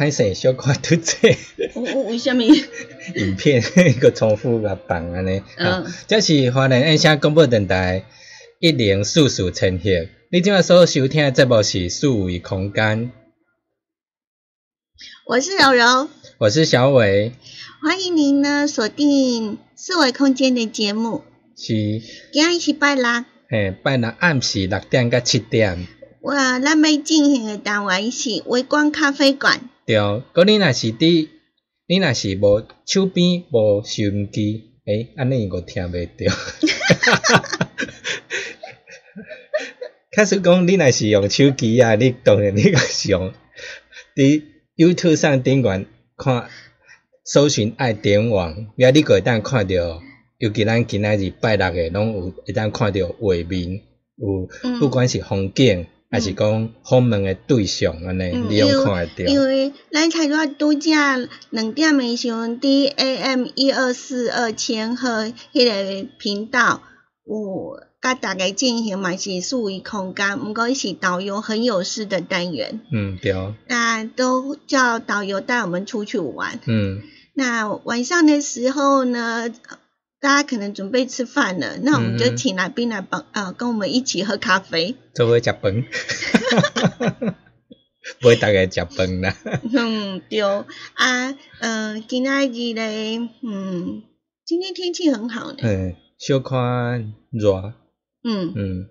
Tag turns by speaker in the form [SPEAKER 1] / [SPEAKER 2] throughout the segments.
[SPEAKER 1] 歹势小看拄这
[SPEAKER 2] 为为虾米？
[SPEAKER 1] 影片 个重复甲放安尼，
[SPEAKER 2] 嗯
[SPEAKER 1] 啊，这是华人爱声广播电台一零四四千赫。你今仔所收听的节目是四维空间，
[SPEAKER 2] 我是柔柔，
[SPEAKER 1] 我是小伟，
[SPEAKER 2] 欢迎您呢锁定四维空间的节目。
[SPEAKER 1] 是
[SPEAKER 2] 今日是拜六，
[SPEAKER 1] 嘿拜六暗时六点到七点。
[SPEAKER 2] 哇，咱要进行的单位是微光咖啡馆。
[SPEAKER 1] 对，佮你若是伫，你若是无手边无收音机，诶、安尼我听袂着。假使讲你若是用手机啊，你当然你个是用伫 YouTube 上顶悬看搜寻爱点网，了你个会当看着，尤其咱今仔日拜六诶，拢有会当看着画面，有
[SPEAKER 2] 嗯
[SPEAKER 1] 不管是风景，还是讲访问诶对象安尼，
[SPEAKER 2] 嗯
[SPEAKER 1] 你拢看会着。
[SPEAKER 2] 因为咱才拄拄则两点的时阵，伫 AM 一二四二千赫迄个频道有甲大家进行嘛是数维空间，毋过伊是导游很有事的单元，
[SPEAKER 1] 嗯，对，
[SPEAKER 2] 那都叫导游带我们出去玩。
[SPEAKER 1] 嗯
[SPEAKER 2] 那晚上的时候呢，大家可能准备吃饭了，那我们就
[SPEAKER 1] 嗯。
[SPEAKER 2] 请来宾来帮呃跟我们一起喝咖啡。
[SPEAKER 1] 做伙食饭，买大家食饭啦。
[SPEAKER 2] 嗯，对。啊，呃，今仔日咧，嗯，今天天气很好呢，
[SPEAKER 1] 嗯，小看热，
[SPEAKER 2] 嗯，
[SPEAKER 1] 嗯。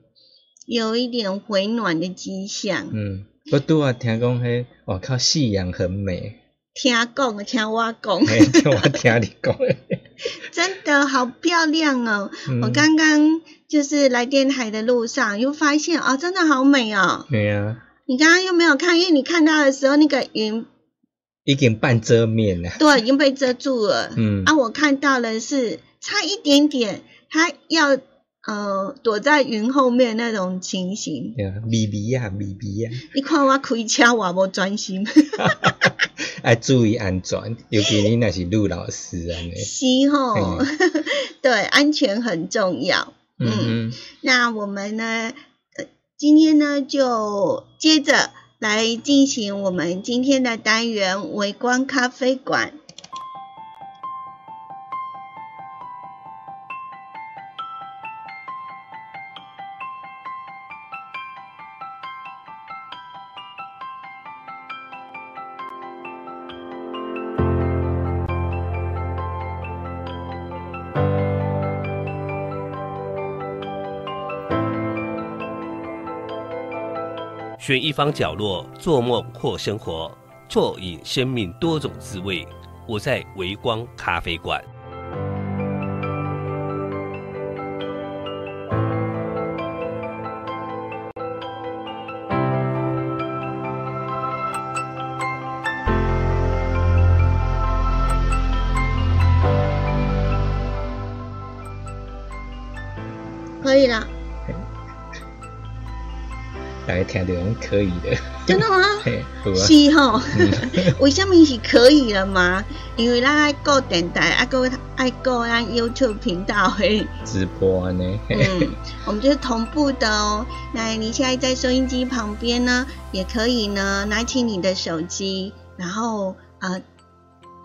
[SPEAKER 2] 有一点回暖的迹象。
[SPEAKER 1] 嗯，我拄啊听讲迄，哇靠，夕阳很美，
[SPEAKER 2] 听讲，听我讲，
[SPEAKER 1] 听我听你讲。的，
[SPEAKER 2] 真的好漂亮哦！
[SPEAKER 1] 嗯
[SPEAKER 2] 我刚刚就是来电台的路上，又发现哦，真的好美哦。
[SPEAKER 1] 对啊，
[SPEAKER 2] 你刚刚又没有看，因为你看到的时候，那个云
[SPEAKER 1] 已经半遮面了。
[SPEAKER 2] 对已经被遮住了。
[SPEAKER 1] 嗯
[SPEAKER 2] 啊，我看到的是差一点点，它要呃躲在云后面那种情形。
[SPEAKER 1] 对啊，微微啊，微微啊，
[SPEAKER 2] 你看我开车我无专心，
[SPEAKER 1] 要注意安全，尤其你那是女老师安尼。
[SPEAKER 2] 是吼，对，安全很重要。嗯，
[SPEAKER 1] 嗯
[SPEAKER 2] 那我们呢，呃，今天呢就接着来进行我们今天的单元微观咖啡馆。
[SPEAKER 3] 选一方角落做梦或生活，啜饮生命多种滋味。我在微光咖啡馆。
[SPEAKER 1] 听到讲可以的，
[SPEAKER 2] 真的吗？是吼
[SPEAKER 1] 嗯，
[SPEAKER 2] 为什么是可以了吗？因为咱爱顾电台，爱顾爱顾咱 YouTube 频道诶。
[SPEAKER 1] 直播呢，嘿
[SPEAKER 2] 嗯，我们就是同步的哦。那你现在在收音机旁边呢，也可以呢拿起你的手机，然后呃，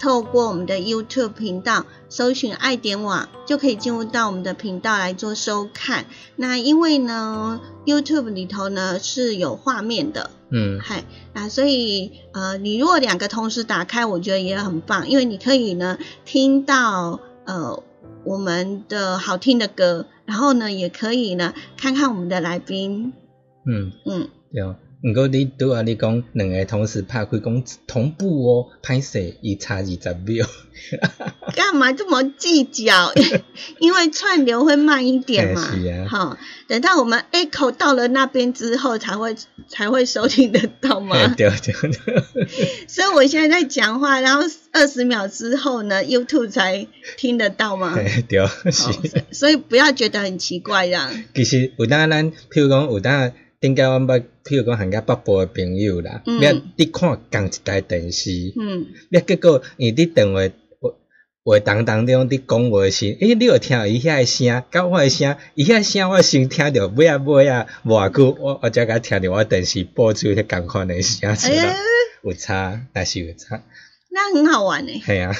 [SPEAKER 2] 透过我们的 YouTube 频道搜寻爱点网，就可以进入到我们的频道来做收看。那因为呢，YouTube 里头呢是有画面的，
[SPEAKER 1] 嗯。
[SPEAKER 2] 嗨，啊，所以呃，你如果两个同时打开，我觉得也很棒，因为你可以呢听到呃我们的好听的歌，然后呢也可以呢看看我们的来宾，
[SPEAKER 1] 嗯，
[SPEAKER 2] 嗯，
[SPEAKER 1] 对。毋过你拄啊，你讲两个同时拍开讲同步哦，歹势伊差二十秒，
[SPEAKER 2] 干嘛这么计较？因为串流会慢一点嘛
[SPEAKER 1] 哎是啊，
[SPEAKER 2] 好，等到我们 echo 到了那边之后，才会才会收听得到嘛。
[SPEAKER 1] 对对对，
[SPEAKER 2] 所以我现在在讲话，然后二十秒之后呢，YouTube 才听得到嘛。
[SPEAKER 1] 嘿对
[SPEAKER 2] 哦
[SPEAKER 1] 是。
[SPEAKER 2] 所以所以不要觉得很奇怪这样。
[SPEAKER 1] 其实有当咱，譬如讲有当顶甲阮捌，譬如讲行甲北部诶朋友啦，
[SPEAKER 2] 嗯
[SPEAKER 1] 你你看共一台电视，
[SPEAKER 2] 嗯，
[SPEAKER 1] 你结果因为你电话话话当当中你讲话时，诶、你有听到伊遐诶声，甲我诶声，伊遐声我先听着，尾啊尾啊，无偌久我我则甲听着我电视播出迄共款诶声出
[SPEAKER 2] 哎呀
[SPEAKER 1] 来，，有差，但是有差，
[SPEAKER 2] 那很好玩诶，
[SPEAKER 1] 系啊，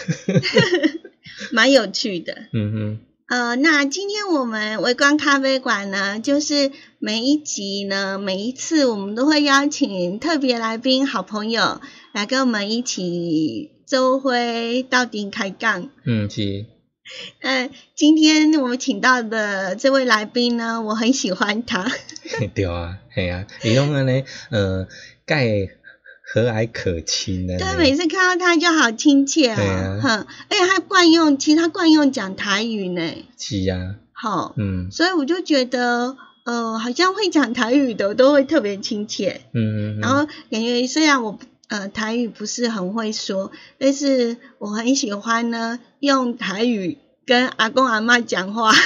[SPEAKER 2] 蛮有趣的。
[SPEAKER 1] 嗯
[SPEAKER 2] 呃，那今天我们微观咖啡馆呢，就是每一集呢，每一次我们都会邀请特别来宾、好朋友来跟我们一起周辉到顶开杠。
[SPEAKER 1] 嗯是，
[SPEAKER 2] 呃，今天我们请到的这位来宾呢，我很喜欢他。
[SPEAKER 1] 对啊，系啊，伊拢安尼，呃，介和蔼可亲的，
[SPEAKER 2] 对，每次看到他就好亲切
[SPEAKER 1] 啊
[SPEAKER 2] 哼，而且他惯用，其实他惯用讲台语呢，
[SPEAKER 1] 是啊，
[SPEAKER 2] 好，
[SPEAKER 1] 嗯。
[SPEAKER 2] 所以我就觉得，呃，好像会讲台语的都会特别亲切，
[SPEAKER 1] 嗯嗯，
[SPEAKER 2] 然后感觉虽然我呃台语不是很会说，但是我很喜欢呢用台语跟阿公阿妈讲话，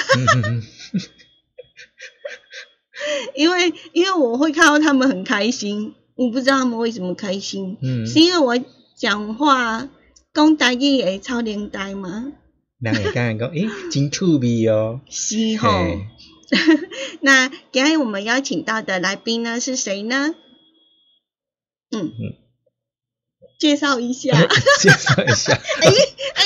[SPEAKER 2] 因为因为我会看到他们很开心，我不知道他们为什么开心，
[SPEAKER 1] 嗯，
[SPEAKER 2] 是因为我讲话讲台语会超连呆吗？
[SPEAKER 1] 人会感觉讲，诶，真趣味哦，
[SPEAKER 2] 是吼。
[SPEAKER 1] 嘿。
[SPEAKER 2] 那今天我们邀请到的来宾呢是谁呢？嗯。
[SPEAKER 1] 嗯。
[SPEAKER 2] 介绍一下。
[SPEAKER 1] 介绍一下，
[SPEAKER 2] 哎哎，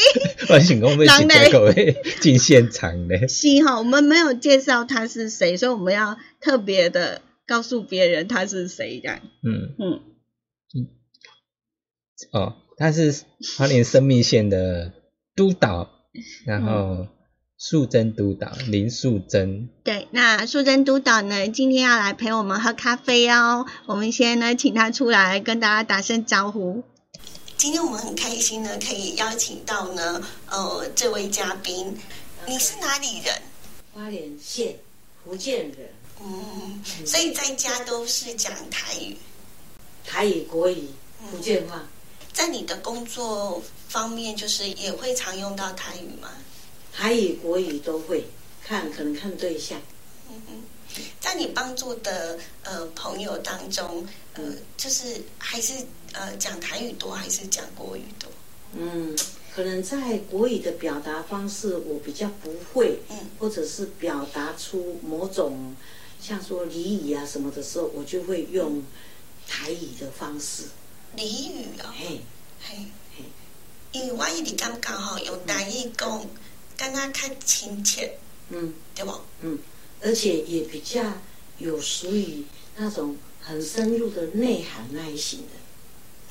[SPEAKER 1] 我想讲要请结果会进现场呢，
[SPEAKER 2] 是哈，我们没有介绍他是谁，所以我们要特别的告诉别人他是谁这样。
[SPEAKER 1] 嗯，
[SPEAKER 2] 嗯，
[SPEAKER 1] 哦，他是花莲生命线的督导，然后素贞督导林素贞，
[SPEAKER 2] 对，那素贞督导呢，今天要来陪我们喝咖啡哦。我们先呢，请他出来跟大家打声招呼。今天我们很开心呢，可以邀请到呢，呃，这位嘉宾。你是哪里人？
[SPEAKER 4] 花莲县福建人，
[SPEAKER 2] 嗯，所以在家都是讲台语。
[SPEAKER 4] 台语、国语、福建话，
[SPEAKER 2] 在你的工作方面，就是也会常用到台语吗？
[SPEAKER 4] 台语、国语都会看，可能看对象。
[SPEAKER 2] 嗯嗯，在你帮助的呃朋友当中，呃，就是还是呃讲台语多，还是讲国语多？
[SPEAKER 4] 嗯，可能在国语的表达方式我比较不会，
[SPEAKER 2] 嗯
[SPEAKER 4] 或者是表达出某种像说俚语啊什么的时候，我就会用台语的方式。
[SPEAKER 2] 俚语哦，
[SPEAKER 4] 嘿，
[SPEAKER 2] 嘿
[SPEAKER 4] 嘿，
[SPEAKER 2] 因为我一直感觉吼，用台语讲，感觉较亲切，
[SPEAKER 4] 嗯，
[SPEAKER 2] 对不？
[SPEAKER 4] 嗯而且也比较有属于那种很深入的内涵那一型的。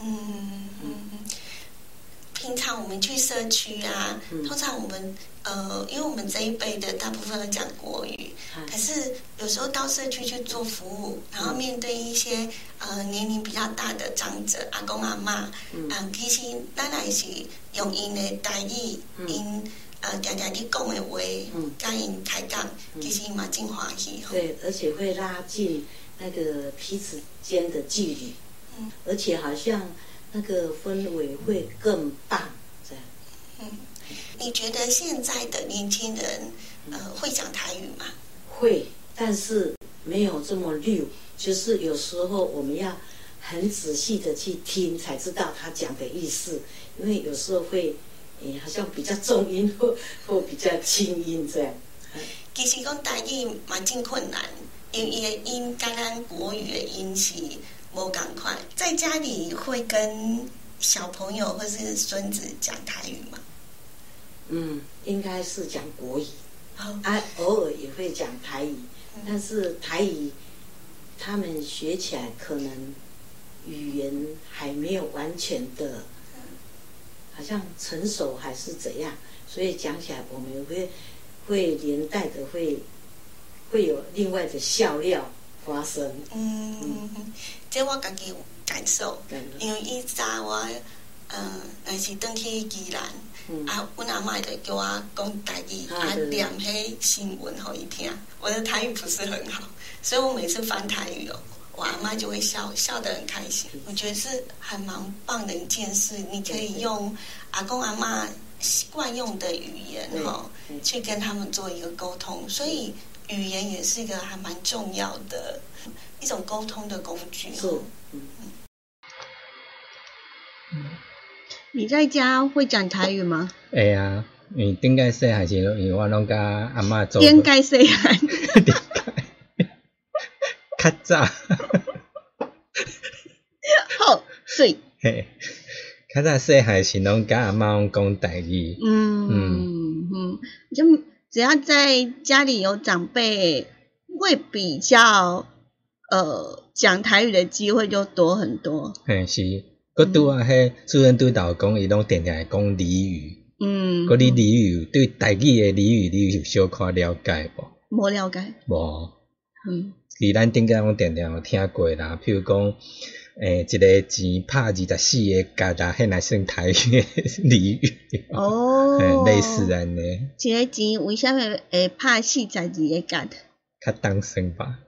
[SPEAKER 2] 嗯嗯嗯。平常我们去社区啊，
[SPEAKER 4] 嗯。
[SPEAKER 2] 通常我们呃，因为我们这一辈的大部分都讲国语，
[SPEAKER 4] 嗯。
[SPEAKER 2] 可是有时候到社区去做服务，然后面对一些呃年龄比较大的长者，阿公阿妈，
[SPEAKER 4] 嗯。
[SPEAKER 2] 嗯，其实咱也是用因的台语，
[SPEAKER 4] 嗯。
[SPEAKER 2] 因呃常常你讲的话，
[SPEAKER 4] 嗯。
[SPEAKER 2] 甲因开讲，其实嘛真欢喜吼。
[SPEAKER 4] 对，而且会拉近那个彼此间的距离，
[SPEAKER 2] 嗯。
[SPEAKER 4] 而且好像那个氛围会更棒，这样。
[SPEAKER 2] 你觉得现在的年轻人呃会讲台语吗？
[SPEAKER 4] 会，但是没有这么溜。就是有时候我们要很仔细的去听，才知道他讲的意思。因为有时候会，诶，好像比较重音或 或比较轻音这样。
[SPEAKER 2] 其实讲台语蛮真困难，因为伊的音跟咱国语的音是无共款。在家里会跟小朋友或是孙子讲台语吗？
[SPEAKER 4] 嗯，应该是讲国语，
[SPEAKER 2] 哦，
[SPEAKER 4] 啊，偶尔也会讲台语，但是台语他们学起来可能语言还没有完全的，好像成熟还是怎样，所以讲起来我们会会连带的会会有另外的笑料发生。
[SPEAKER 2] 嗯，这我家己有感受，
[SPEAKER 4] 对。
[SPEAKER 2] 因为以早我，嗯，若是登去宜兰，
[SPEAKER 4] 嗯。
[SPEAKER 2] 啊，阮阿嬷就叫我讲台语，啊，念迄新闻互伊听。我的台语不是很好，所以我每次翻台语哦，我阿妈就会笑，笑得很开心。我觉得是还蛮棒的一件事，你可以用阿公阿妈习惯用的语言
[SPEAKER 4] 对
[SPEAKER 2] 哈、
[SPEAKER 4] 对。
[SPEAKER 2] 去跟他们做一个沟通，所以语言也是一个还蛮重要的一种沟通的工具。
[SPEAKER 4] 是
[SPEAKER 2] 嗯。，
[SPEAKER 4] 嗯，
[SPEAKER 2] 你在家会讲台语吗？
[SPEAKER 1] 会啊，因为顶个细汉时，因为我拢甲阿嬷做
[SPEAKER 2] 应该细汉，
[SPEAKER 1] 较早，
[SPEAKER 2] 好水，
[SPEAKER 1] 嘿，较早细汉时拢甲阿嬷讲台语，
[SPEAKER 2] 嗯嗯，就只要在家里有长辈，会比较呃讲台语的机会就多很多。
[SPEAKER 1] 嘿是。佮拄啊，迄主任拄头讲，伊拢定定会讲俚语，
[SPEAKER 2] 嗯，
[SPEAKER 1] 佮你俚语对台语的俚语，你有小可了解无？
[SPEAKER 2] 无了解，
[SPEAKER 1] 无，
[SPEAKER 2] 嗯
[SPEAKER 1] 其咱顶间拢定定有听过啦，譬如讲，诶、一个钱拍二十四个角啦，迄若算台语的俚语，
[SPEAKER 2] 哦
[SPEAKER 1] 嘿，类似安尼，
[SPEAKER 2] 一个钱为什么会拍四十二个角？
[SPEAKER 1] 较当算吧，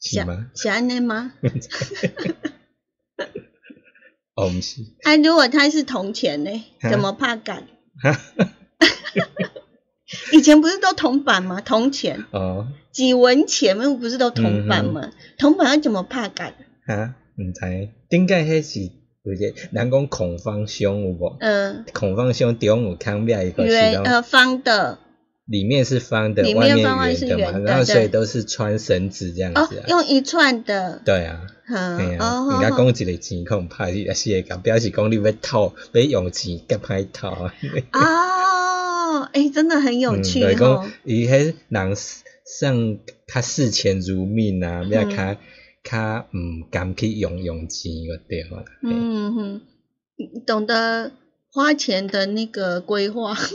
[SPEAKER 1] 是吗？
[SPEAKER 2] 是安尼吗？
[SPEAKER 1] 哦，毋是，
[SPEAKER 2] 啊，如果它是铜钱呢，怎么拍角？
[SPEAKER 1] 哈，
[SPEAKER 2] 以前不是都铜板吗？铜钱
[SPEAKER 1] 哦，
[SPEAKER 2] 几文钱不不是都铜板
[SPEAKER 1] 嗯
[SPEAKER 2] 吗？铜板要怎么拍角？
[SPEAKER 1] 哈，毋知，顶个迄是有一个人讲孔方兄有无？
[SPEAKER 2] 嗯、
[SPEAKER 1] 孔方兄中有康庙一个是
[SPEAKER 2] 呃方的
[SPEAKER 1] 里面是方的，
[SPEAKER 2] 里面
[SPEAKER 1] 外面
[SPEAKER 2] 方外是
[SPEAKER 1] 圆的嘛，然后所以都是穿绳子这样
[SPEAKER 2] 哦
[SPEAKER 1] 子啊，，
[SPEAKER 2] 用一串的，
[SPEAKER 1] 对啊。
[SPEAKER 2] 嗯
[SPEAKER 1] 嘿啊，
[SPEAKER 2] 哦，
[SPEAKER 1] 人家
[SPEAKER 2] 好
[SPEAKER 1] 讲一个钱可能拍二十四个角，表示讲你要套，要用钱甲歹套啊。
[SPEAKER 2] 哦，哎，真的很有
[SPEAKER 1] 嗯，
[SPEAKER 2] 趣
[SPEAKER 1] 就是
[SPEAKER 2] 哦
[SPEAKER 1] 讲。伊迄人算较视钱如命啊，
[SPEAKER 2] 嗯
[SPEAKER 1] 要较较毋敢去用用钱就对了。嘿。
[SPEAKER 2] 嗯哼，懂得花钱的那个规划。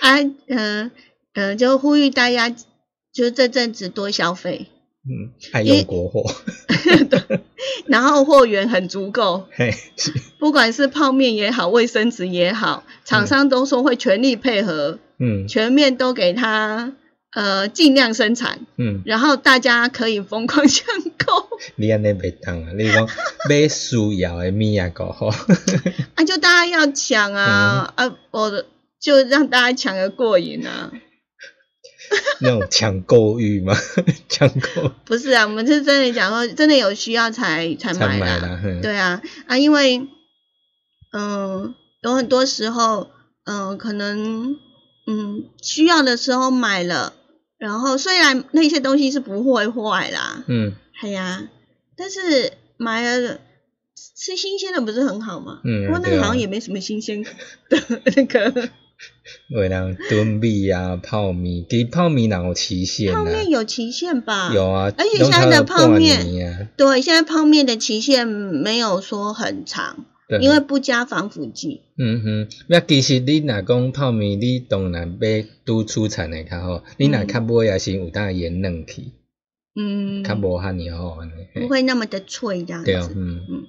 [SPEAKER 2] 啊，嗯、嗯、就呼吁大家，就是这阵子多消费，
[SPEAKER 1] 嗯，爱用国货，
[SPEAKER 2] 然后货源很足够，
[SPEAKER 1] 嘿，
[SPEAKER 2] 不管是泡面也好，卫生纸也好，厂商都说会全力配合，
[SPEAKER 1] 嗯。
[SPEAKER 2] 全面都给他呃尽量生产，
[SPEAKER 1] 嗯，
[SPEAKER 2] 然后大家可以疯狂抢购，
[SPEAKER 1] 你安尼袂当啊，你讲 买需要的物啊个好，
[SPEAKER 2] 啊，就大家要抢啊、
[SPEAKER 1] 嗯。
[SPEAKER 2] 啊，我就让大家抢个过瘾啊！
[SPEAKER 1] 那种抢购欲吗，抢购。
[SPEAKER 2] 不是啊，我们是真的讲说，真的有需要才才
[SPEAKER 1] 才
[SPEAKER 2] 买啦。
[SPEAKER 1] 买啦，
[SPEAKER 2] 对啊，啊，因为嗯，有很多时候，嗯，可能嗯需要的时候买了，然后虽然那些东西是不会坏啦，
[SPEAKER 1] 嗯
[SPEAKER 2] 哎呀，但是买了吃新鲜的不是很好吗？
[SPEAKER 1] 嗯
[SPEAKER 2] 不过那个好像也没什么新鲜的 那个
[SPEAKER 1] 有人炖米啊、泡面，其实泡面哪有期限
[SPEAKER 2] 泡
[SPEAKER 1] 啊？
[SPEAKER 2] 面有期限吧？
[SPEAKER 1] 有啊，
[SPEAKER 2] 而且
[SPEAKER 1] 拢
[SPEAKER 2] 现在的泡面对，现在泡面的期限没有说很长，
[SPEAKER 1] 对
[SPEAKER 2] 因为不加防腐剂。
[SPEAKER 1] 嗯哼，那其实你若讲泡面，你当然要拄出产的较好，你若较买也是有当盐嫩去，
[SPEAKER 2] 嗯，
[SPEAKER 1] 较无遐尔好安尼。
[SPEAKER 2] 不会那么的脆这样
[SPEAKER 1] 对哦，
[SPEAKER 2] 子。
[SPEAKER 1] 嗯。
[SPEAKER 2] 嗯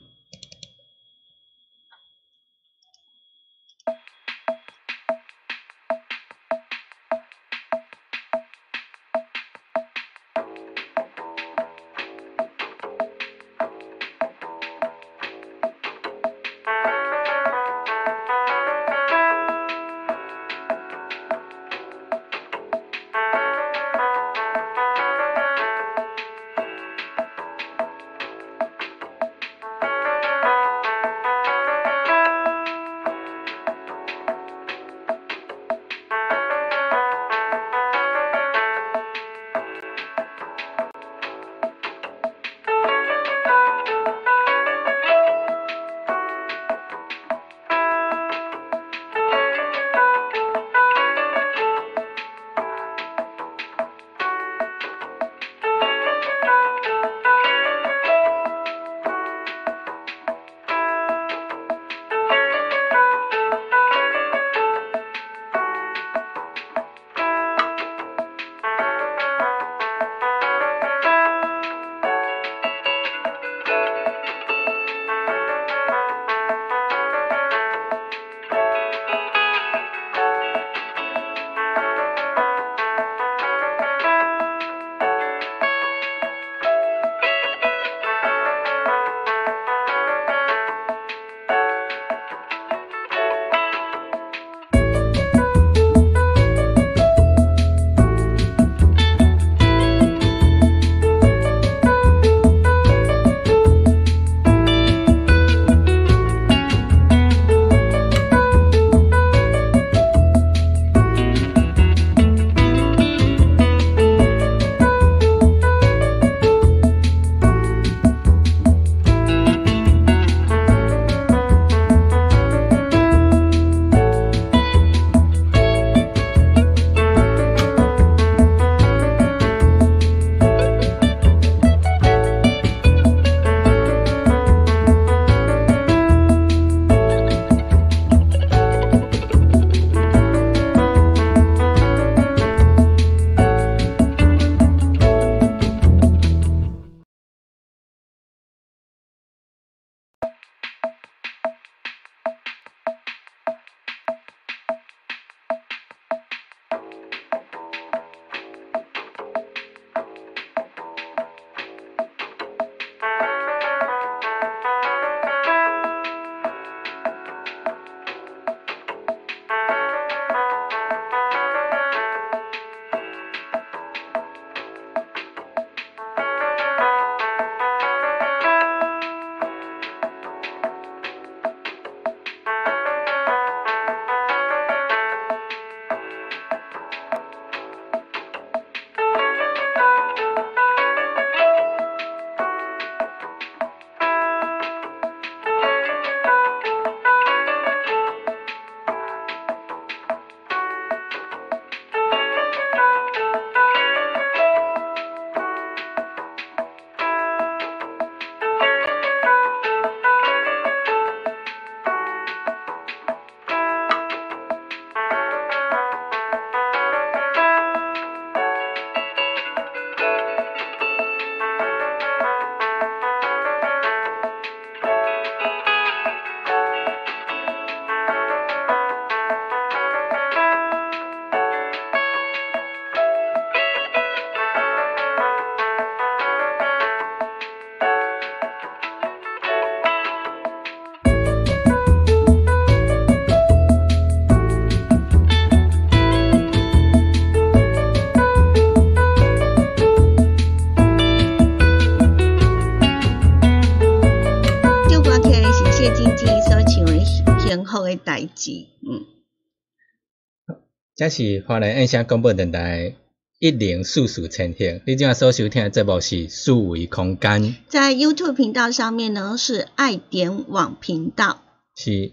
[SPEAKER 1] 这是华人印象广播电台一零四四千赫，你今仔所收听的节目是数维空间，
[SPEAKER 2] 在 YouTube 频道上面呢是爱点网频道，
[SPEAKER 1] 是。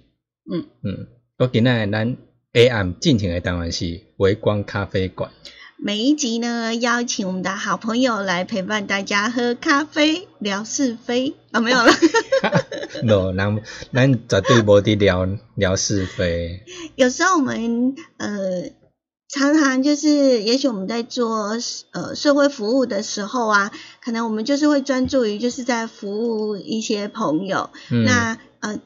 [SPEAKER 2] 嗯。
[SPEAKER 1] 嗯，我今仔咱 AM 进行的单元是微光咖啡馆，
[SPEAKER 2] 每一集呢，邀请我们的好朋友来陪伴大家喝咖啡聊是非。啊，没有了。
[SPEAKER 1] 喏，咱咱绝对无伫聊聊是非。
[SPEAKER 2] 有时候我们呃。常常就是，也许我们在做呃社会服务的时候啊，可能我们就是会专注于就是在服务一些朋友，
[SPEAKER 1] 嗯。
[SPEAKER 2] 那呃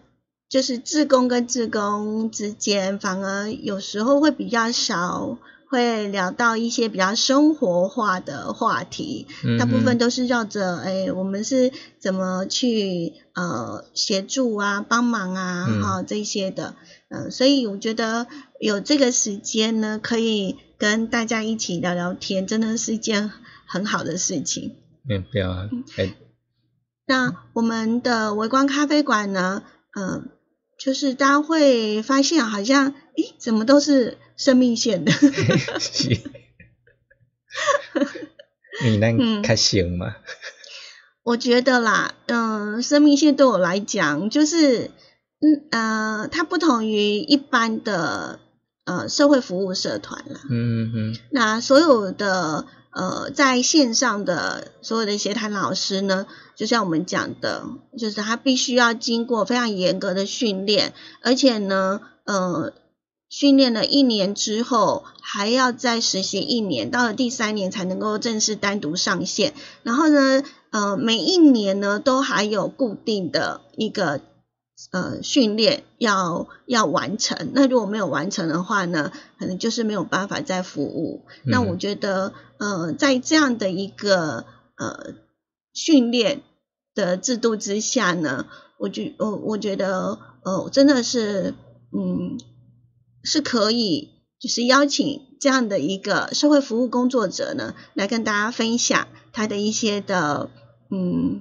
[SPEAKER 2] 就是志工跟志工之间，反而有时候会比较少会聊到一些比较生活化的话题，
[SPEAKER 1] 嗯
[SPEAKER 2] 大部分都是绕着哎我们是怎么去呃协助啊、帮忙啊
[SPEAKER 1] 嗯。
[SPEAKER 2] 哈、这些的，嗯、所以我觉得有这个时间呢，可以跟大家一起聊聊天，真的是一件很好的事情。
[SPEAKER 1] 嗯，对啊，哎，
[SPEAKER 2] 那我们的微光咖啡馆呢，嗯、就是大家会发现好像，诶，怎么都是生命线的，
[SPEAKER 1] 是，因为咱
[SPEAKER 2] 嗯。
[SPEAKER 1] 较省嘛，
[SPEAKER 2] 我觉得啦，嗯、生命线对我来讲，就是，嗯呃，它不同于一般的呃社会服务社团啦。
[SPEAKER 1] 嗯嗯
[SPEAKER 2] 那所有的呃在线上的所有的协谈老师呢，就像我们讲的，就是他必须要经过非常严格的训练，而且呢，呃，训练了一年之后，还要再实习一年，到了第三年才能够正式单独上线。然后呢，呃，每一年呢都还有固定的一个呃训练要要完成。那如果没有完成的话呢，可能就是没有办法再服务。那
[SPEAKER 1] 嗯
[SPEAKER 2] 我觉得，呃，在这样的一个呃训练的制度之下呢，我觉我我觉得，呃，真的是，嗯，是可以，就是邀请这样的一个社会服务工作者呢，来跟大家分享他的一些的，嗯，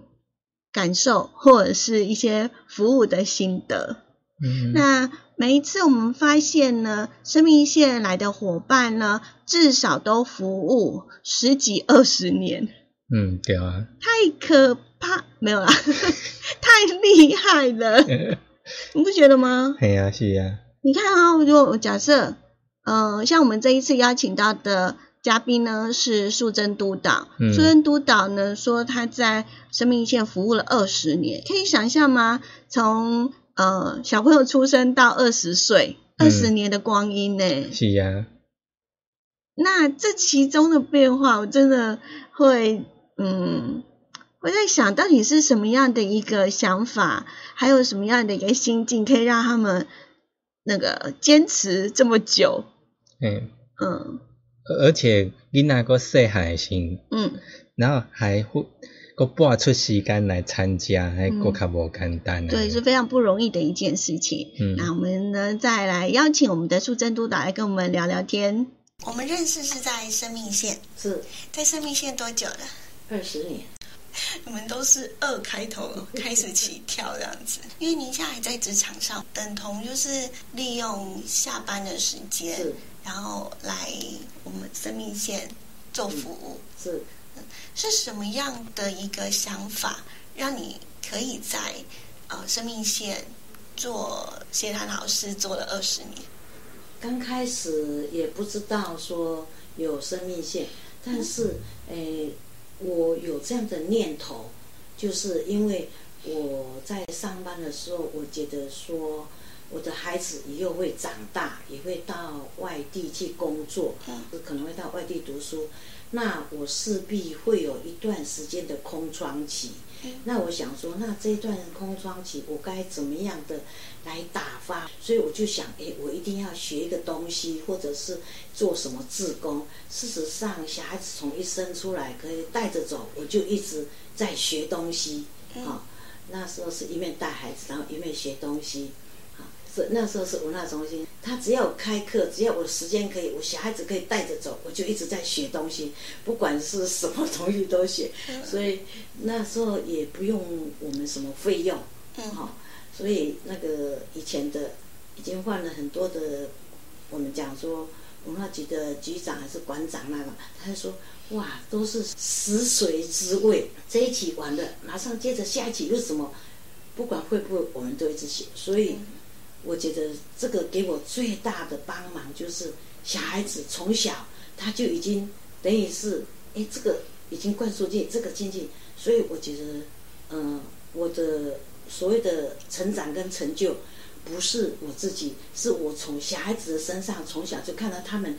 [SPEAKER 2] 感受或者是一些服务的心得。
[SPEAKER 1] 嗯，
[SPEAKER 2] 那每一次我们发现呢，生命线来的伙伴呢，至少都服务十几二十年，
[SPEAKER 1] 嗯对啊，
[SPEAKER 2] 太可怕，没有啦，太厉害了，你不觉得吗？
[SPEAKER 1] 系啊是啊，
[SPEAKER 2] 你看啊、如果假设，呃，像我们这一次邀请到的嘉宾呢是素贞督导，
[SPEAKER 1] 嗯。
[SPEAKER 2] 素贞督导呢说他在生命线服务了二十年，可以想象吗？从呃小朋友出生到二十岁，
[SPEAKER 1] 嗯。
[SPEAKER 2] 二十年的光阴呢、
[SPEAKER 1] 是啊，
[SPEAKER 2] 那这其中的变化，我真的会，嗯，我在想到底是什么样的一个想法，还有什么样的一个心境，可以让他们那个坚持这么久？
[SPEAKER 1] 嗯，
[SPEAKER 2] 嗯
[SPEAKER 1] 而且囡仔个细汉的时，
[SPEAKER 2] 嗯，
[SPEAKER 1] 然后还会个拨出时间来参加，还个较无简单啊。
[SPEAKER 2] 对，是非常不容易的一件事情。
[SPEAKER 1] 嗯
[SPEAKER 2] 那我们呢，再来邀请我们的素贞督导来跟我们聊聊天。我们认识是在生命线，
[SPEAKER 4] 是
[SPEAKER 2] 在生命线多久了？
[SPEAKER 4] 二十年，
[SPEAKER 2] 你们都是二开头开始起跳这样子，因为您现在还在职场上，等同就是利用下班的时间，
[SPEAKER 4] 是
[SPEAKER 2] 然后来我们生命线做服务，
[SPEAKER 4] 是。
[SPEAKER 2] 是什么样的一个想法，让你可以在呃生命线做谢谈老师做了二十年？
[SPEAKER 4] 刚开始也不知道说有生命线，但是诶，我有这样的念头，就是因为我在上班的时候，我觉得说我的孩子以后会长大，也会到外地去工作，
[SPEAKER 2] 嗯
[SPEAKER 4] 可能会到外地读书，那我势必会有一段时间的空窗期。那我想说，那这段空窗期我该怎么样的来打发？所以我就想，诶，我一定要学一个东西，或者是做什么志工。事实上，小孩子从一生出来可以带着走，我就一直在学东西。好、那时候是一面带孩子，然后一面学东西。好，是那时候是文化中心，他只要开课，只要我时间可以，我小孩子可以带着走，我就一直在学东西，不管是什么东西都学。所以那时候也不用我们什么费用，
[SPEAKER 2] 嗯
[SPEAKER 4] 好、所以那个以前的已经换了很多的，我们讲说文化局的局长还是馆长那个，他就说哇，都是食髓知味，这一期完了，马上接着下一期又什么，不管会不会，我们都一直写，所以我觉得这个给我最大的帮忙就是小孩子从小他就已经等于是，哎，这个已经灌输进这个经济，所以我觉得，嗯，我的所谓的成长跟成就，不是我自己，是我从小孩子的身上从小就看到他们，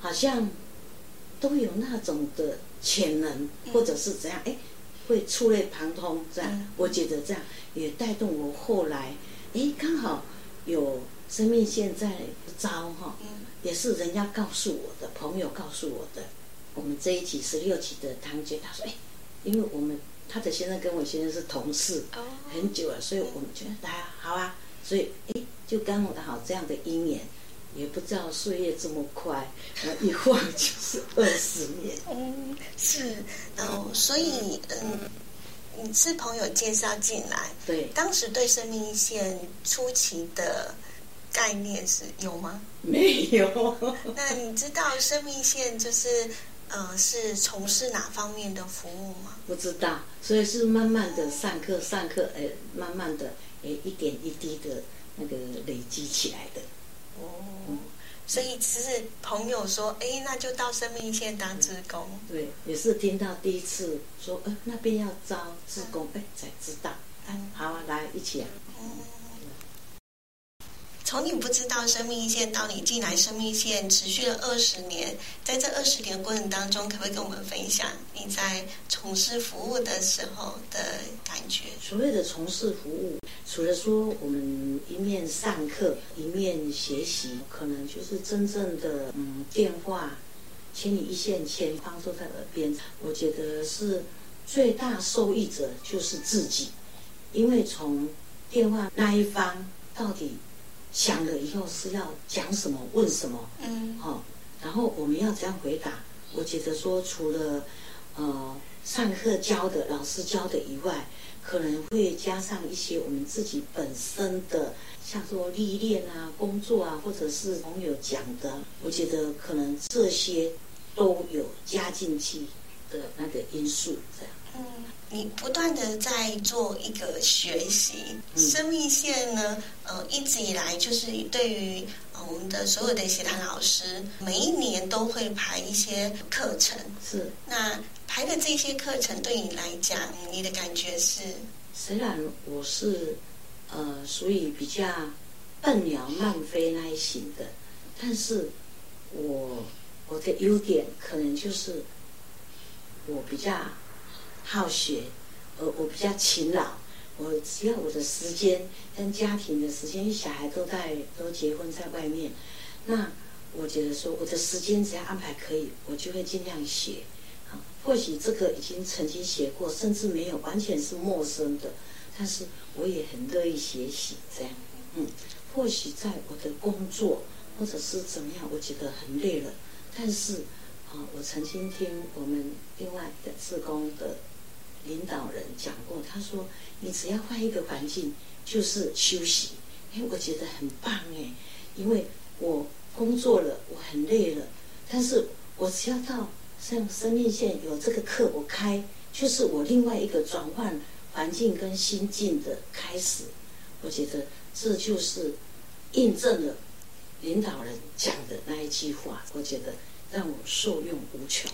[SPEAKER 4] 好像都有那种的潜能，或者是怎样，哎，会触类旁通这样，我觉得这样也带动我后来，哎，刚好。有生命线在招哈，也是人家告诉我的，朋友告诉我的。我们这一期十六期的堂姐，她说：“哎，因为我们他的先生跟我先生是同事，很久了，所以我们觉得大家好啊，所以哎，就刚好这样的姻缘，也不知道岁月这么快，一晃就是二十年。
[SPEAKER 5] 嗯，是，然后所以嗯。”你是朋友介绍进来，
[SPEAKER 4] 对，
[SPEAKER 5] 当时对生命线初期的概念是有吗？
[SPEAKER 4] 没有。
[SPEAKER 5] 那你知道生命线就是呃是从事哪方面的服务吗？
[SPEAKER 4] 不知道，所以是慢慢的上课上课，哎，慢慢的哎一点一滴的那个累积起来的。
[SPEAKER 5] 哦。所以只是朋友说，哎，那就到生命线当职工。
[SPEAKER 4] 对，也是听到第一次说，呃，那边要招职工，哎，才知道。嗯，好，来一起啊。
[SPEAKER 5] 从你不知道生命线到你进来生命线，持续了二十年，在这二十年过程当中，可不可以跟我们分享你在从事服务的时候的感觉？
[SPEAKER 4] 所谓的从事服务，除了说我们一面上课一面学习，可能就是真正的嗯电话，千里一线牵，帮助在耳边。我觉得是最大受益者就是自己，因为从电话那一方到底。想了以后是要讲什么，问什么，嗯，好，然后我们要怎样回答？我觉得说，除了呃上课教的老师教的以外，可能会加上一些我们自己本身的，像说历练啊、工作啊，或者是朋友讲的，我觉得可能这些都有加进去的那个因素，这样。
[SPEAKER 5] 嗯。你不断的在做一个学习，生命线呢，呃，一直以来就是对于我们的所有的其他老师，每一年都会排一些课程。
[SPEAKER 4] 是。
[SPEAKER 5] 那排的这些课程对你来讲，你的感觉是？
[SPEAKER 4] 虽然我是呃属于比较笨鸟慢飞那一型的，但是我我的优点可能就是我比较。好学，呃，我比较勤劳，我只要我的时间跟家庭的时间，小孩都在都结婚在外面，那我觉得说我的时间只要安排可以，我就会尽量写。啊，或许这个已经曾经写过，甚至没有完全是陌生的，但是我也很乐意学习这样。嗯，或许在我的工作或者是怎么样，我觉得很累了，但是啊，我曾经听我们另外的自工的。领导人讲过，他说：“你只要换一个环境，就是休息。”哎，我觉得很棒哎，因为我工作了，我很累了，但是我只要到像生命线有这个课，我开，就是我另外一个转换环境跟心境的开始。我觉得这就是印证了领导人讲的那一句话，我觉得让我受用无穷。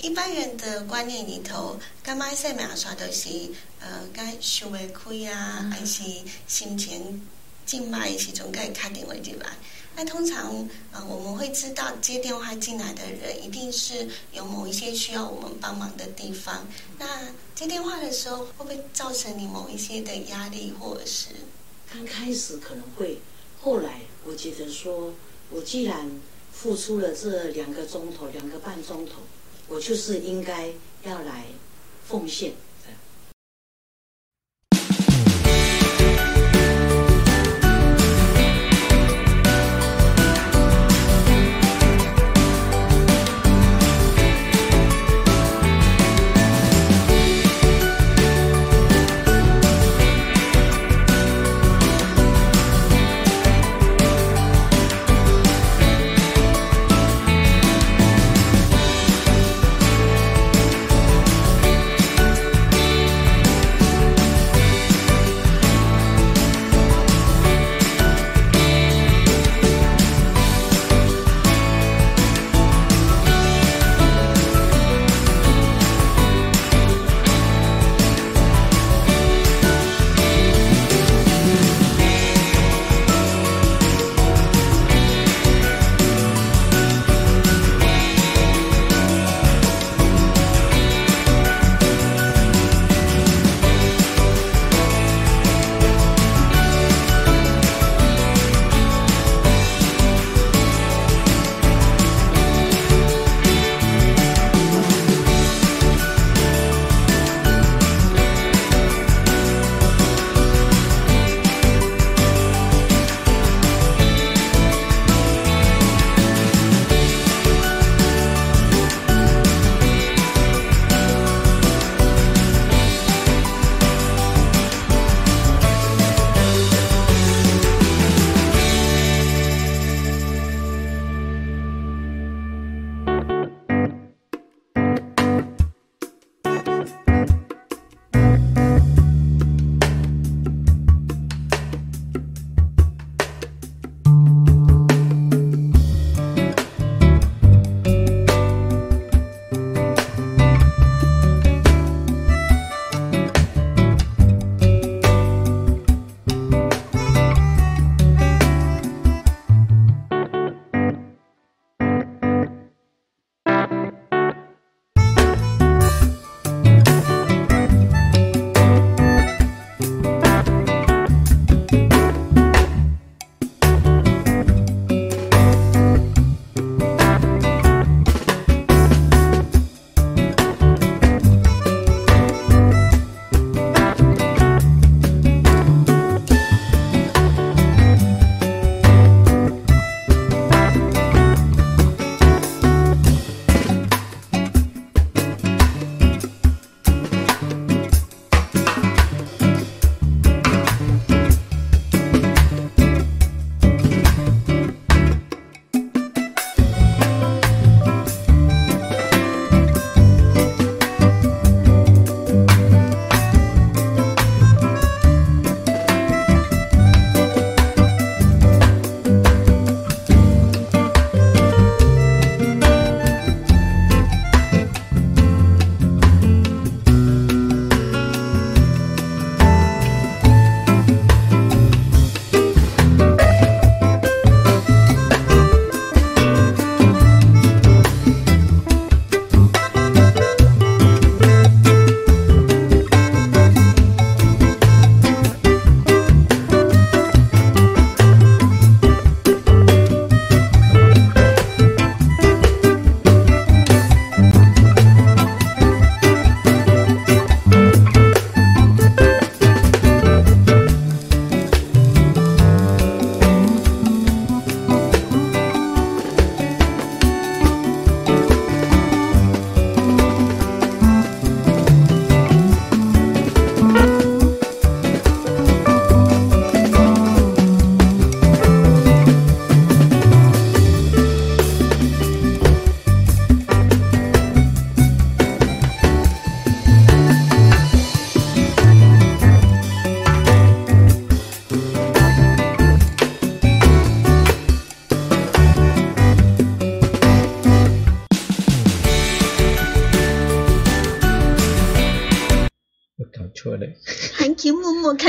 [SPEAKER 5] 一般人的观念里头，干嘛说嘛说都是呃，该想未开啊，还是心情静脉时阵该开电话进来。那通常呃，我们会知道接电话进来的人，一定是有某一些需要我们帮忙的地方。那接电话的时候，会不会造成你某一些的压力，或者是
[SPEAKER 4] 刚开始可能会，后来我觉得说，我既然付出了这两个钟头，两个半钟头。我就是应该要来奉献。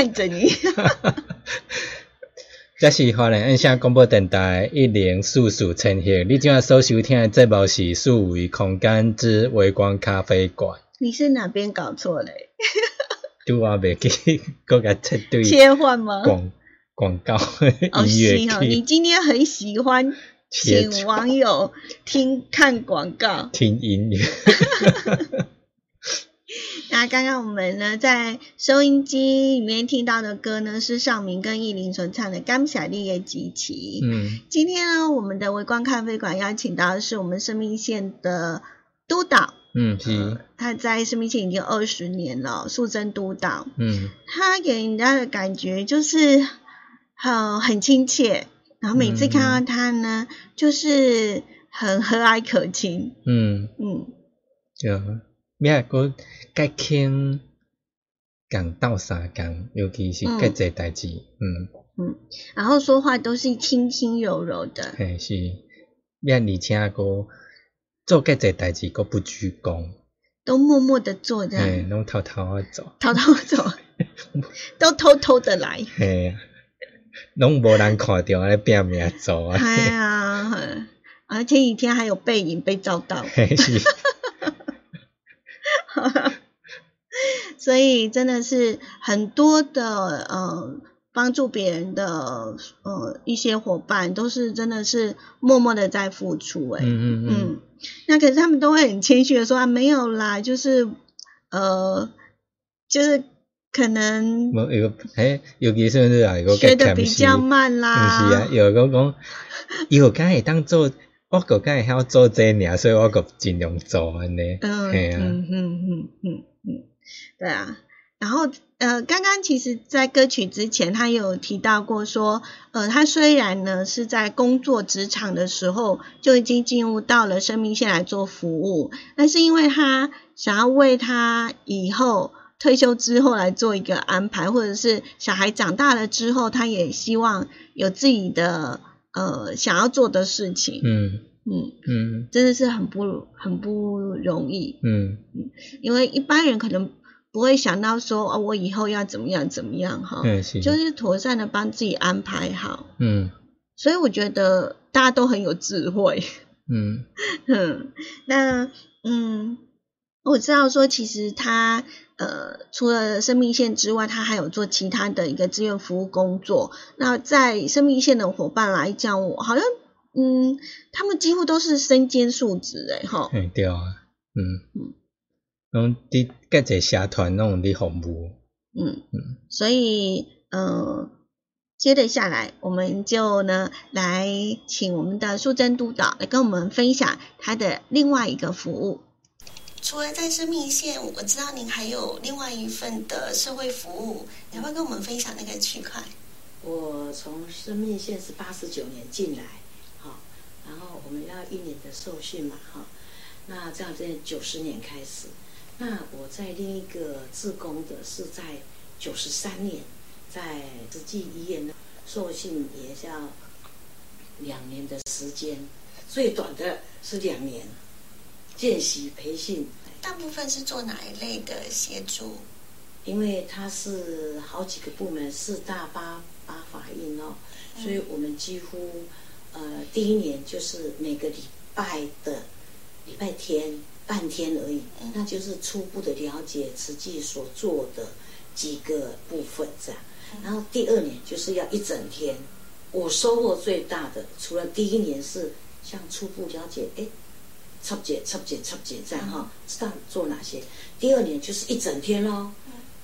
[SPEAKER 2] 看着你。
[SPEAKER 1] 这是华人印象广播电台一零四四千赫，你今仔所收听的节目是数维空间之微光咖啡馆。
[SPEAKER 2] 你是哪边搞错了？
[SPEAKER 1] 拄我袂记，搁甲切对
[SPEAKER 2] 切换吗？
[SPEAKER 1] 广广告
[SPEAKER 2] 哦，
[SPEAKER 1] 音乐
[SPEAKER 2] 是哦，你
[SPEAKER 1] 剧
[SPEAKER 2] 今天很喜欢
[SPEAKER 1] 切
[SPEAKER 2] 请网友听看广告。
[SPEAKER 1] 听音乐。
[SPEAKER 2] 那刚刚我们呢，在收音机里面听到的歌呢，是尚明跟易林所唱的《甘小丽的集齐》。
[SPEAKER 1] 嗯
[SPEAKER 2] 今天呢，我们的微光咖啡馆邀请到的是我们生命线的督导，
[SPEAKER 1] 嗯是
[SPEAKER 2] 他在生命线已经二十年了，素贞督导。
[SPEAKER 1] 嗯
[SPEAKER 2] 他给人家的感觉就是很很亲切，然后每次看到他呢，就是很和蔼可亲。
[SPEAKER 1] 嗯，
[SPEAKER 2] 嗯，
[SPEAKER 1] 对。咩个甲轻讲到啥讲，尤其是
[SPEAKER 2] 嗯
[SPEAKER 1] 甲这代志，嗯。
[SPEAKER 2] 嗯，然后说话都是轻轻柔柔的。
[SPEAKER 1] 嘿是，咩而且个做甲这代志，个不鞠躬，
[SPEAKER 2] 都默默的做这
[SPEAKER 1] 嘿，
[SPEAKER 2] 样，
[SPEAKER 1] 拢偷偷啊做，
[SPEAKER 2] 偷偷走，都偷偷的来。
[SPEAKER 1] 嘿。啊，拢无人看着安尼拼命做。啊，
[SPEAKER 2] 哎呀，很而前几天还有背影被照到，
[SPEAKER 1] 嘿是，
[SPEAKER 2] 所以真的是很多的呃帮助别人的呃一些伙伴，都是真的是默默的在付出、欸，哎、
[SPEAKER 1] 嗯嗯嗯，
[SPEAKER 2] 嗯，那可是他们都会很谦虚的说啊，没有啦，就是呃，就是可能
[SPEAKER 1] 无有哎，尤其是你啊，有个
[SPEAKER 2] 学的比较慢
[SPEAKER 1] 毋
[SPEAKER 2] 啦，
[SPEAKER 1] 是啊，有个讲，伊 有敢会当做，我个敢会晓做这尔，所以我个尽量做安尼，
[SPEAKER 2] 嗯
[SPEAKER 1] 嘿啊，
[SPEAKER 2] 嗯嗯嗯嗯嗯，对啊。然后呃，刚刚其实，在歌曲之前，他有提到过说，呃，他虽然呢是在工作职场的时候就已经进入到了生命线来做服务，但是因为他想要为他以后退休之后来做一个安排，或者是小孩长大了之后，他也希望有自己的呃想要做的事情，
[SPEAKER 1] 嗯。
[SPEAKER 2] 嗯，
[SPEAKER 1] 嗯。
[SPEAKER 2] 真的是很不很不容易。
[SPEAKER 1] 嗯。
[SPEAKER 2] 嗯因为一般人可能不会想到说哦，我以后要怎么样怎么样哈，就是妥善的帮自己安排好。
[SPEAKER 1] 嗯。
[SPEAKER 2] 所以我觉得大家都很有智慧。
[SPEAKER 1] 嗯。
[SPEAKER 2] 嗯，那嗯，我知道说其实他呃除了生命线之外，他还有做其他的一个志愿服务工作。那在生命线的伙伴来讲，我好像嗯，他们几乎都是身兼数职哎哈。
[SPEAKER 1] 嘿对啊，嗯，拢伫甲一个社团拢有伫服务，
[SPEAKER 2] 嗯
[SPEAKER 1] 嗯，
[SPEAKER 2] 所以呃，接着下来，我们就呢来请我们的素贞督导来跟我们分享他的另外一个服务。除了在生命线，我知道您还有另外一份的社会服务，你要不要跟我们分享那个区块？
[SPEAKER 4] 我从生命线是八十九年进来，好，然后我们要一年的受训嘛，哈，那这样在九十年开始，那我在另一个自工的是在九十三年，在慈济医院呢受训也叫两年的时间，最短的是两年，见习培训，
[SPEAKER 2] 大部分是做哪一类的协助？
[SPEAKER 4] 因为它是好几个部门，四大八八法印哦，所以我们几乎呃第一年就是每个礼拜的礼拜天半天而已，那就是初步的了解慈济所做的几个部分这样，然后第二年就是要一整天。我收获最大的，除了第一年是像初步了解，哎，插解插解插解这样哈，知道做哪些。第二年就是一整天喽，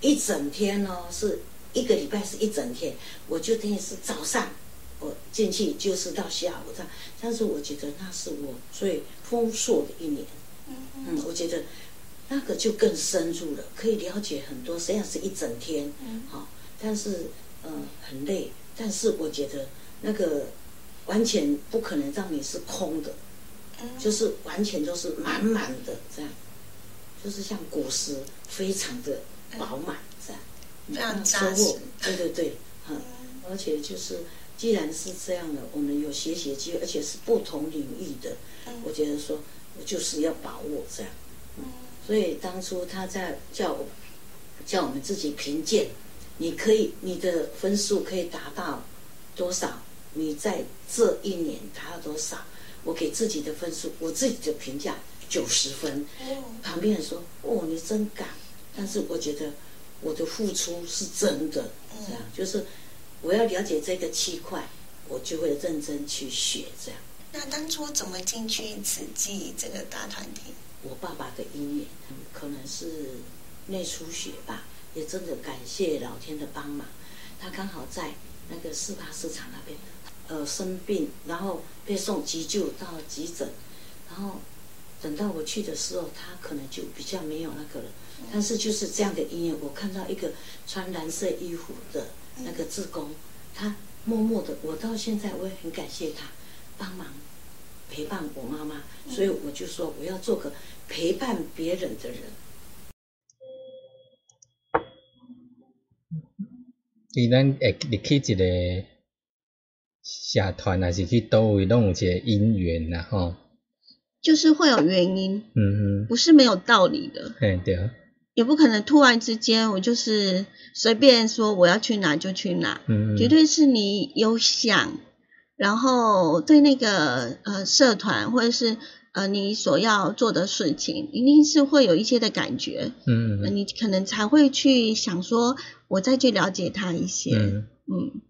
[SPEAKER 4] 一整天喽，是一个礼拜是一整天，我就等于是早上我进去就是到下午这样，但是我觉得那是我最丰硕的一年，嗯，我觉得那个就更深入了，可以了解很多，实际上是一整天，好、但是呃很累，但是我觉得那个完全不可能让你是空的，就是完全就是满满的这样，就是像果实非常的饱满这样，
[SPEAKER 2] 非常
[SPEAKER 4] 嗯
[SPEAKER 2] 扎实
[SPEAKER 4] 收获，对对对，嗯，而且就是既然是这样的，我们有学习的机会，而且是不同领域的，我觉得说我就是要把握这样，所以当初他在叫我叫我们自己评鉴，你可以你的分数可以达到多少？你在这一年达到多少？我给自己的分数，我自己的评价九十分。旁边人说：“哦，你真敢。”但是我觉得我的付出是真的，这样就是我要了解这个区块，我就会认真去学这样。
[SPEAKER 2] 那当初怎么进去慈济这个大团体？
[SPEAKER 4] 我爸爸的姻缘，可能是内出血吧，也真的感谢老天的帮忙。他刚好在那个四八市场那边，呃，生病，然后被送急救到急诊，然后等到我去的时候，他可能就比较没有那个了。但是就是这样的因缘，我看到一个穿蓝色衣服的那个志工，他默默的，我到现在我也很感谢他帮忙陪伴我妈妈，所以我就说我要做个陪伴别人的人。
[SPEAKER 1] 伊咱会入去一个社团，还是去倒位，拢有一个因缘啦，吼。
[SPEAKER 2] 就是会有原因，
[SPEAKER 1] 嗯
[SPEAKER 2] 不是没有道理的，
[SPEAKER 1] 哼，嘿对，
[SPEAKER 2] 也不可能突然之间我就是随便说我要去哪就去哪，
[SPEAKER 1] 嗯
[SPEAKER 2] 绝对是你有想，然后对那个呃社团或者是呃你所要做的事情，一定是会有一些的感觉，
[SPEAKER 1] 嗯嗯
[SPEAKER 2] 呃你可能才会去想说，我再去了解他一些，
[SPEAKER 1] 嗯，
[SPEAKER 2] 嗯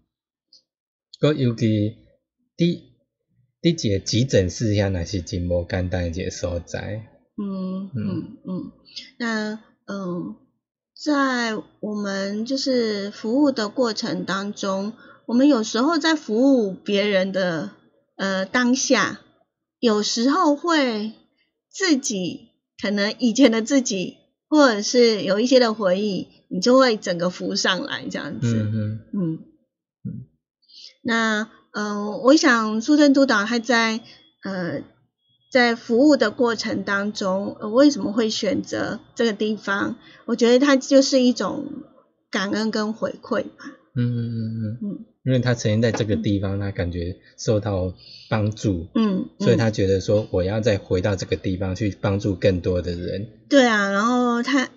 [SPEAKER 1] 佮尤其伫伫一个急诊室遐，若是真无简单的一个所在，
[SPEAKER 2] 嗯嗯嗯，那嗯，在我们就是服务的过程当中，我们有时候在服务别人的呃当下，有时候会自己可能以前的自己，或者是有一些的回忆，你就会整个浮上来这样子。
[SPEAKER 1] 嗯嗯。
[SPEAKER 2] 嗯，那呃，我想苏贞督导他在呃在服务的过程当中，呃，为什么会选择这个地方？我觉得他就是一种感恩跟回馈吧。
[SPEAKER 1] 嗯嗯嗯嗯，
[SPEAKER 2] 嗯
[SPEAKER 1] 因为他曾经在这个地方，他感觉受到帮助，
[SPEAKER 2] 嗯，嗯
[SPEAKER 1] 所以他觉得说我要再回到这个地方去帮助更多的人，
[SPEAKER 2] 对啊，然后他，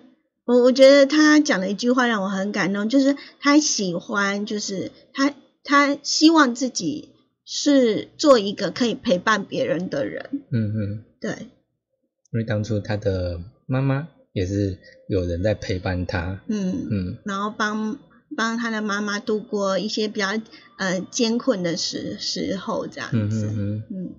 [SPEAKER 2] 我我觉得他讲了一句话让我很感动，就是他喜欢，就是他他希望自己是做一个可以陪伴别人的人。
[SPEAKER 1] 嗯嗯。
[SPEAKER 2] 对，
[SPEAKER 1] 因为当初他的妈妈也是有人在陪伴他，
[SPEAKER 2] 嗯
[SPEAKER 1] 嗯
[SPEAKER 2] 然后帮帮他的妈妈度过一些比较呃艰困的时时候，这样
[SPEAKER 1] 嗯
[SPEAKER 2] 子。
[SPEAKER 1] 嗯嗯，
[SPEAKER 2] 嗯，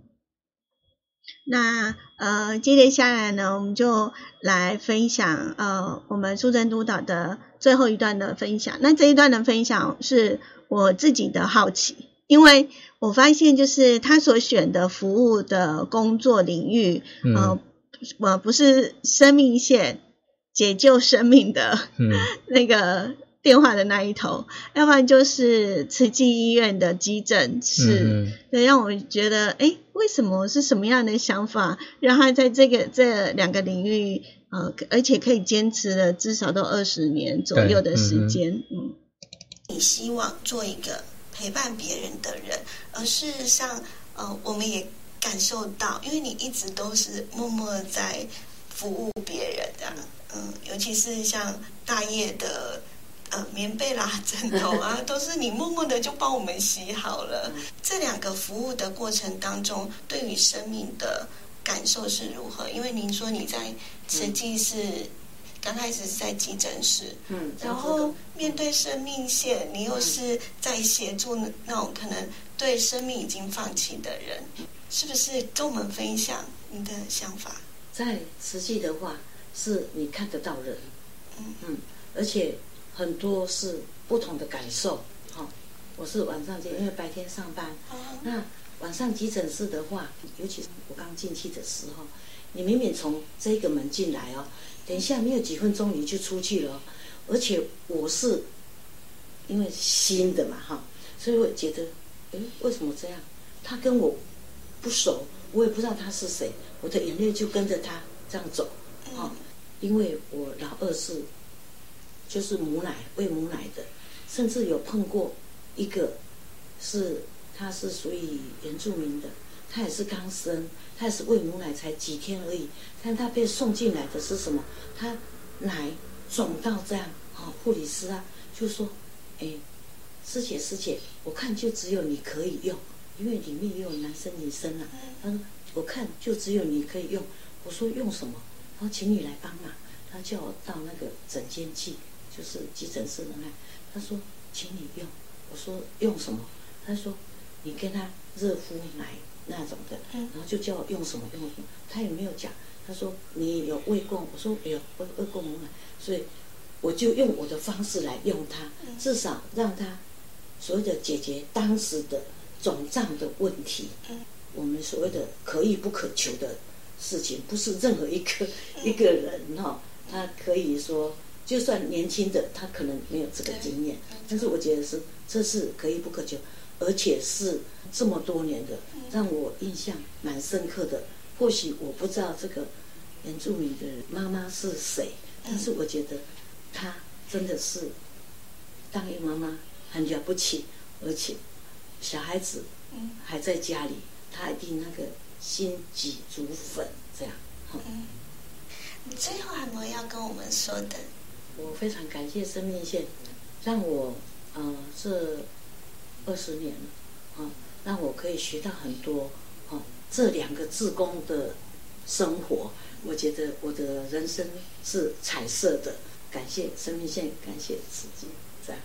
[SPEAKER 2] 那呃，接着下来呢，我们就来分享呃我们苏贞督导的最后一段的分享。那这一段的分享是我自己的好奇，因为我发现就是他所选的服务的工作领域，
[SPEAKER 1] 嗯
[SPEAKER 2] 呃，我不是生命线解救生命的
[SPEAKER 1] 嗯
[SPEAKER 2] 那个电话的那一头，要不然就是慈济医院的急诊室。
[SPEAKER 1] 嗯
[SPEAKER 2] 对，让我觉得，哎，为什么是什么样的想法，让他在这个这两个领域，呃，而且可以坚持了至少都二十年左右的时间，嗯。
[SPEAKER 5] 你希望做一个陪伴别人的人，而事实上，呃，我们也感受到，因为你一直都是默默在服务别人的，嗯，尤其是像大业的。呃，棉被啦、枕头啊，都是你默默的就帮我们洗好了。这两个服务的过程当中，对于生命的感受是如何？因为您说你在实际是刚开始是在急诊室，
[SPEAKER 4] 嗯，
[SPEAKER 5] 然后面对生命线，你又是在协助那那种可能对生命已经放弃的人，是不是跟我们分享你的想法？
[SPEAKER 4] 在实际的话，是你看得到人，
[SPEAKER 5] 嗯
[SPEAKER 4] 嗯，而且很多是不同的感受。哈、我是晚上接，因为白天上班，那晚上急诊室的话，尤其是我刚进去的时候，你明明从这个门进来哦，等一下没有几分钟你就出去了哦，而且我是因为新的嘛哈，所以我觉得，诶，为什么这样？他跟我不熟，我也不知道他是谁，我的眼泪就跟着他这样走，哦，因为我老二是就是母奶喂母奶的，甚至有碰过一个是他是属于原住民的，他也是刚生，他也是喂母奶才几天而已，但他被送进来的是什么？他奶肿到这样，哦，护理师啊就说哎，师姐师姐，我看就只有你可以用，因为里面也有男生女生啊。他说我看就只有你可以用。我说用什么？他说请你来帮忙。他叫我到那个诊间去，就是急诊室的那。他说请你用。我说用什么？他说你跟他热敷奶那种的，然后就叫我用什么用什么。他也没有讲。他说你有胃供？我说有胃胃供母奶，所以。我就用我的方式来用它，至少让他所谓的解决当时的肿胀的问题。我们所谓的可遇不可求的事情，不是任何一个一个人哈，他可以说，就算年轻的，他可能没有这个经验，但是我觉得是这是可遇不可求，而且是这么多年的，让我印象蛮深刻的。或许我不知道这个原住民的妈妈是谁，但是我觉得。她真的是当一个妈妈很了不起，而且小孩子还在家里，她一定那个心急如焚这样。
[SPEAKER 5] 嗯，你最后还有没有要跟我们说的？
[SPEAKER 4] 我非常感谢生命线，让我呃这二十年啊，让我可以学到很多哦。这两个自工的生活，我觉得我的人生是彩色的。感谢生命线，感谢自己，这样。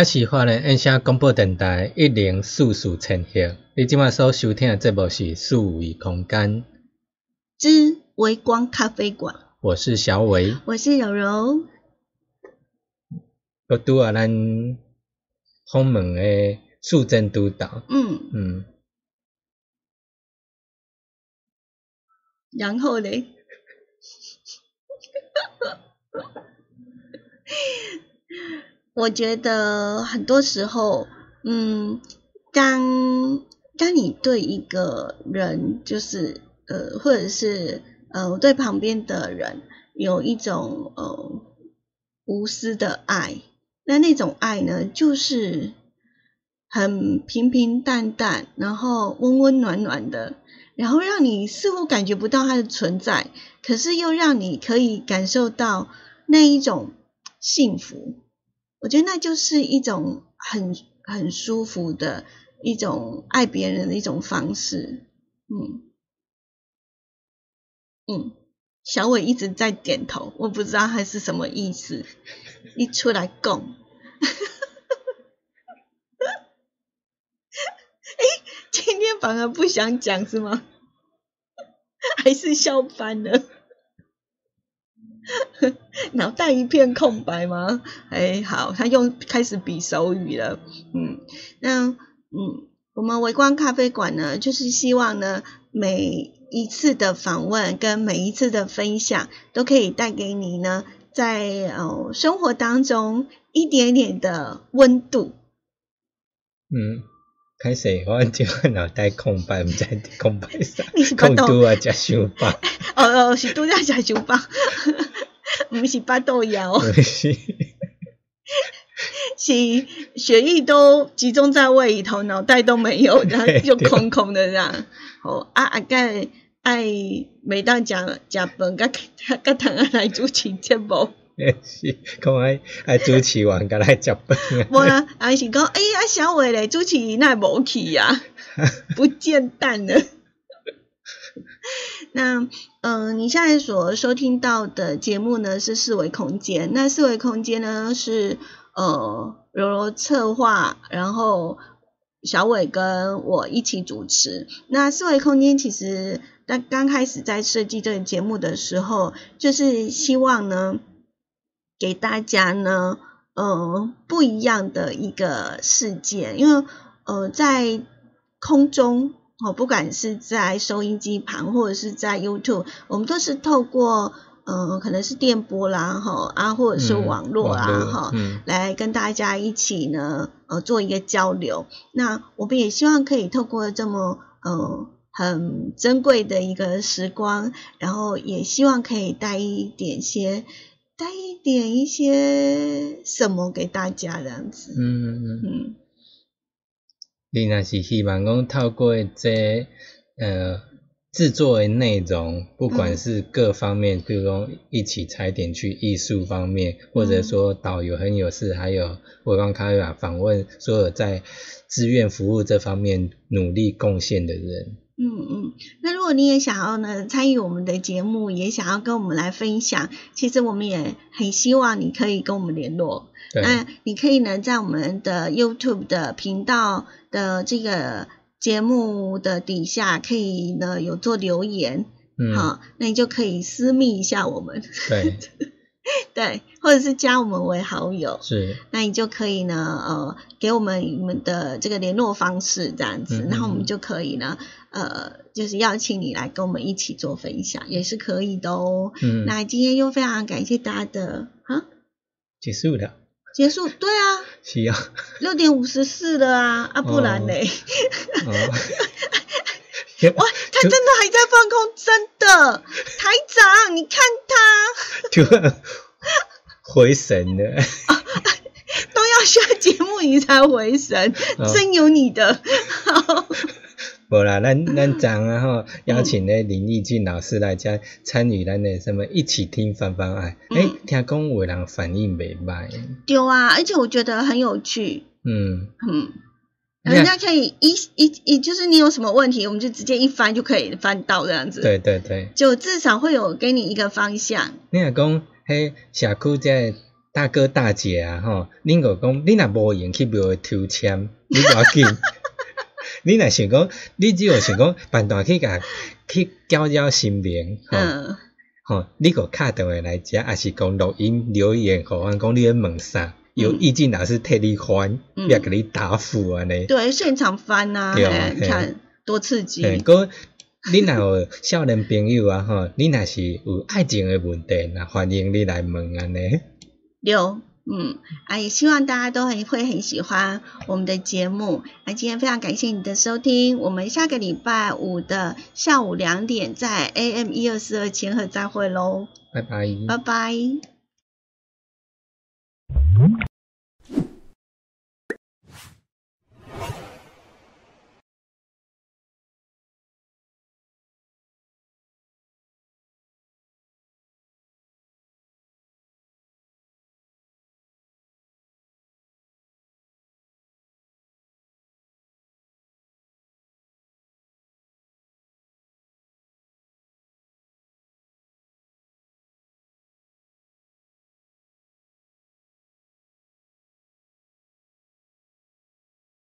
[SPEAKER 1] 这是法呢，印象广播电台一零四四千赫。你即马所收听的节目是数维空间，
[SPEAKER 2] 之微光咖啡馆，
[SPEAKER 1] 我是小伟。
[SPEAKER 2] 我是柔柔。
[SPEAKER 1] 我拄啊，咱访问的素贞督导，
[SPEAKER 2] 嗯，
[SPEAKER 1] 嗯，
[SPEAKER 2] 然后嘞，我觉得很多时候，嗯，当当你对一个人，就是呃，或者是呃，对旁边的人有一种呃无私的爱，那那种爱呢，就是很平平淡淡，然后温温暖暖的，然后让你似乎感觉不到它的存在，可是又让你可以感受到那一种幸福。我觉得那就是一种很很舒服的一种爱别人的一种方式。嗯嗯，小伟一直在点头，我不知道他是什么意思。一出来供，哎，今天反而不想讲是吗？还是笑翻了？脑袋一片空白吗？哎，好，他用开始比手语了。嗯，那嗯，我们围光咖啡馆呢，就是希望呢，每一次的访问跟每一次的分享，都可以带给你呢，在呃生活当中一点点的温度。
[SPEAKER 1] 嗯，开始我即个脑袋空白，毋知伫空白啥 空拄啊食伤饱，
[SPEAKER 2] 哦哦，是拄则食伤饱，毋是巴肚枵。
[SPEAKER 1] 是，
[SPEAKER 2] 是血液都集中在胃里头，脑袋都没有，然后就空空的这样。哦，啊啊，个爱每当食食饭，甲甲同学来主持节目，
[SPEAKER 1] 是，讲爱爱主持完，甲来食饭
[SPEAKER 2] 无啦，还是讲，哎呀，小伟咧主持那无去呀，不见蛋了。那，嗯、你现在所收听到的节目呢是四维空间。那四维空间呢是呃柔柔策划，然后小伟跟我一起主持。那四维空间其实刚刚开始在设计这个节目的时候，就是希望呢给大家呢呃不一样的一个世界，因为呃在空中。哦，不管是在收音机旁或者是在 YouTube，我们都是透过嗯可能是电波啦，哈啊，或者是
[SPEAKER 1] 嗯
[SPEAKER 2] 网络啦，
[SPEAKER 1] 网络
[SPEAKER 2] 哈、
[SPEAKER 1] 嗯
[SPEAKER 2] 来跟大家一起呢呃做一个交流。那我们也希望可以透过这么呃很珍贵的一个时光，然后也希望可以带一点些带一点一些什么给大家这样子。
[SPEAKER 1] 嗯嗯嗯。
[SPEAKER 2] 嗯
[SPEAKER 1] 你若是希望讲透过这呃制作的内容，不管是各方面，比如说一起踩点去艺术方面，或者说导游很有事，还有微光咖啡馆访问所有在志愿服务这方面努力贡献的人。
[SPEAKER 2] 嗯嗯，那如果你也想要呢参与我们的节目，也想要跟我们来分享，其实我们也很希望你可以跟我们联络。
[SPEAKER 1] 对，
[SPEAKER 2] 那你可以呢在我们的 YouTube 的频道的这个节目的底下，可以呢有做留言，
[SPEAKER 1] 嗯，
[SPEAKER 2] 好，那你就可以私密一下我们，
[SPEAKER 1] 对，
[SPEAKER 2] 对，或者是加我们为好友。
[SPEAKER 1] 是，
[SPEAKER 2] 那你就可以呢，呃，给我们你们的这个联络方式这样子，
[SPEAKER 1] 嗯嗯
[SPEAKER 2] 然后我们就可以呢，呃，就是邀请你来跟我们一起做分享，也是可以的哦。
[SPEAKER 1] 嗯，
[SPEAKER 2] 那今天又非常感谢大家的啊，
[SPEAKER 1] 结束了，
[SPEAKER 2] 结束，对啊，
[SPEAKER 1] 是啊，
[SPEAKER 2] 六点五十四了啊，啊，不然嘞，
[SPEAKER 1] 哦，
[SPEAKER 2] 哇，他真的还在放空，真的，台长，你看他。
[SPEAKER 1] 突然回神了，
[SPEAKER 2] 都要下节目你才回神，
[SPEAKER 1] 哦。
[SPEAKER 2] 真有你的，好。
[SPEAKER 1] 无啦，咱 咱昨啊吼邀请咧林义俊老师来遮参与咱的什么一起听翻翻爱，诶、
[SPEAKER 2] 嗯
[SPEAKER 1] 听讲有人反应袂歹，
[SPEAKER 2] 对啊，而且我觉得很有趣，
[SPEAKER 1] 嗯，
[SPEAKER 2] 嗯，人家可以一一一，就是你有什么问题，我们就直接一翻就可以翻到这样子，，
[SPEAKER 1] 对对对，
[SPEAKER 2] 就至少会有给你一个方向，
[SPEAKER 1] 你若讲迄社区遮大哥大姐啊，吼，恁个讲，你若无闲去庙抽签，你无要紧。你若想讲，你只有想讲，办段去甲去交交心灵，吼、
[SPEAKER 2] 嗯，
[SPEAKER 1] 吼、你个敲电话来遮，还是讲录音留言，互阮讲你咧问啥，有意见老师替你翻，
[SPEAKER 2] 嗯
[SPEAKER 1] 要甲你答复安尼。
[SPEAKER 2] 对，现场翻呐、
[SPEAKER 1] 对
[SPEAKER 2] 嘿
[SPEAKER 1] 嘿
[SPEAKER 2] 看多刺激。
[SPEAKER 1] 嘿，个你若有少年朋友啊，吼，你若是有爱情的问题，那欢迎你来问安尼。
[SPEAKER 2] 六，嗯啊也希望大家都很会很喜欢我们的节目。那今天非常感谢你的收听我们下个礼拜五的下午两点在 am 一二四二千鹤再会喽
[SPEAKER 1] 拜拜。
[SPEAKER 2] 拜拜。